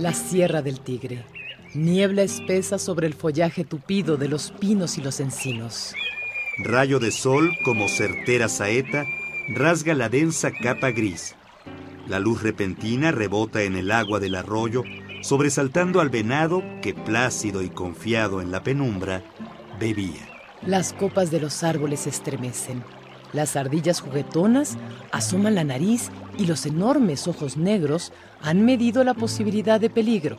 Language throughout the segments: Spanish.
La Sierra del Tigre. Niebla espesa sobre el follaje tupido de los pinos y los encinos. Rayo de sol, como certera saeta, rasga la densa capa gris. La luz repentina rebota en el agua del arroyo, sobresaltando al venado que, plácido y confiado en la penumbra, bebía. Las copas de los árboles estremecen. Las ardillas juguetonas asoman la nariz y los enormes ojos negros han medido la posibilidad de peligro.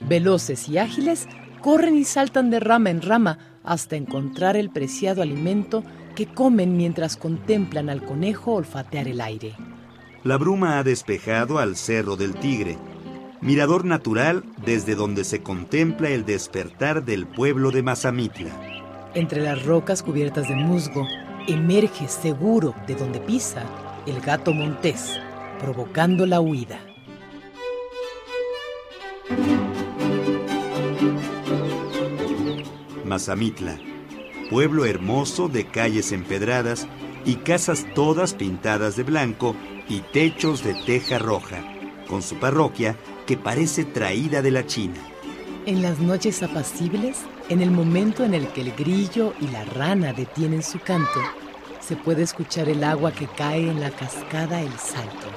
Veloces y ágiles, corren y saltan de rama en rama hasta encontrar el preciado alimento que comen mientras contemplan al conejo olfatear el aire. La bruma ha despejado al Cerro del Tigre, mirador natural desde donde se contempla el despertar del pueblo de Mazamitla. Entre las rocas cubiertas de musgo, emerge seguro de donde pisa el gato montés, provocando la huida. Mazamitla, pueblo hermoso de calles empedradas y casas todas pintadas de blanco y techos de teja roja, con su parroquia que parece traída de la China. En las noches apacibles, en el momento en el que el grillo y la rana detienen su canto, se puede escuchar el agua que cae en la cascada El Salto.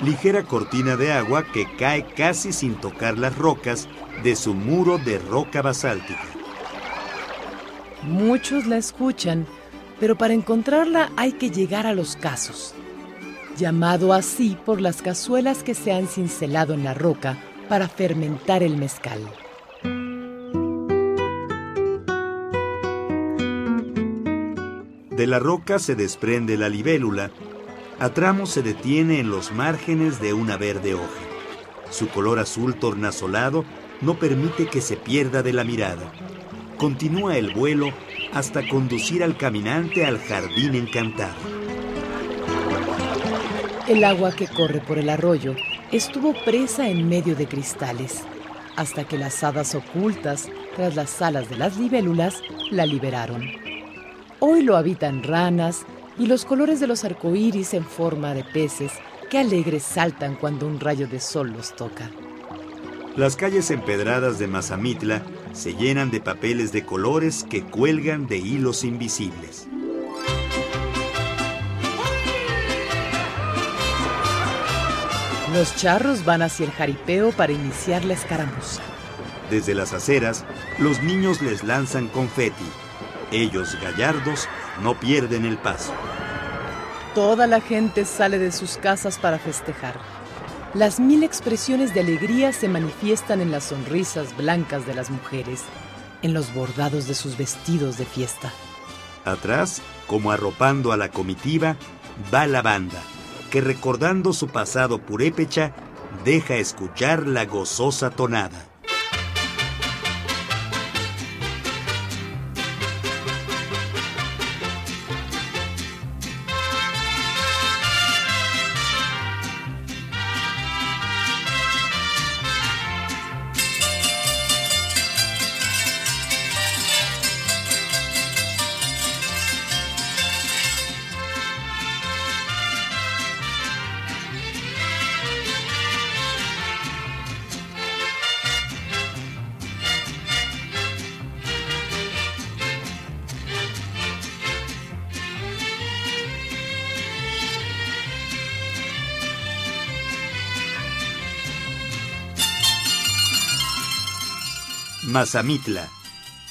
Ligera cortina de agua que cae casi sin tocar las rocas de su muro de roca basáltica. Muchos la escuchan, pero para encontrarla hay que llegar a los casos, llamado así por las cazuelas que se han cincelado en la roca para fermentar el mezcal. De la roca se desprende la libélula, a tramos se detiene en los márgenes de una verde hoja. Su color azul tornasolado no permite que se pierda de la mirada. Continúa el vuelo hasta conducir al caminante al jardín encantado. El agua que corre por el arroyo estuvo presa en medio de cristales, hasta que las hadas ocultas tras las alas de las libélulas la liberaron. Hoy lo habitan ranas y los colores de los arcoíris en forma de peces que alegres saltan cuando un rayo de sol los toca. Las calles empedradas de Mazamitla se llenan de papeles de colores que cuelgan de hilos invisibles. Los charros van hacia el jaripeo para iniciar la escaramuza. Desde las aceras, los niños les lanzan confeti. Ellos, gallardos, no pierden el paso. Toda la gente sale de sus casas para festejar. Las mil expresiones de alegría se manifiestan en las sonrisas blancas de las mujeres, en los bordados de sus vestidos de fiesta. Atrás, como arropando a la comitiva, va la banda, que recordando su pasado purépecha, deja escuchar la gozosa tonada. Mazamitla,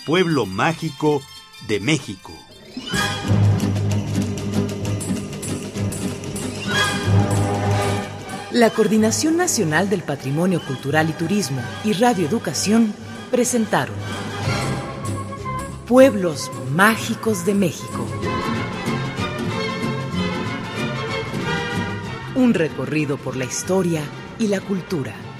pueblo mágico de México. La Coordinación Nacional del Patrimonio Cultural y Turismo y Radio Educación presentaron Pueblos Mágicos de México. Un recorrido por la historia y la cultura.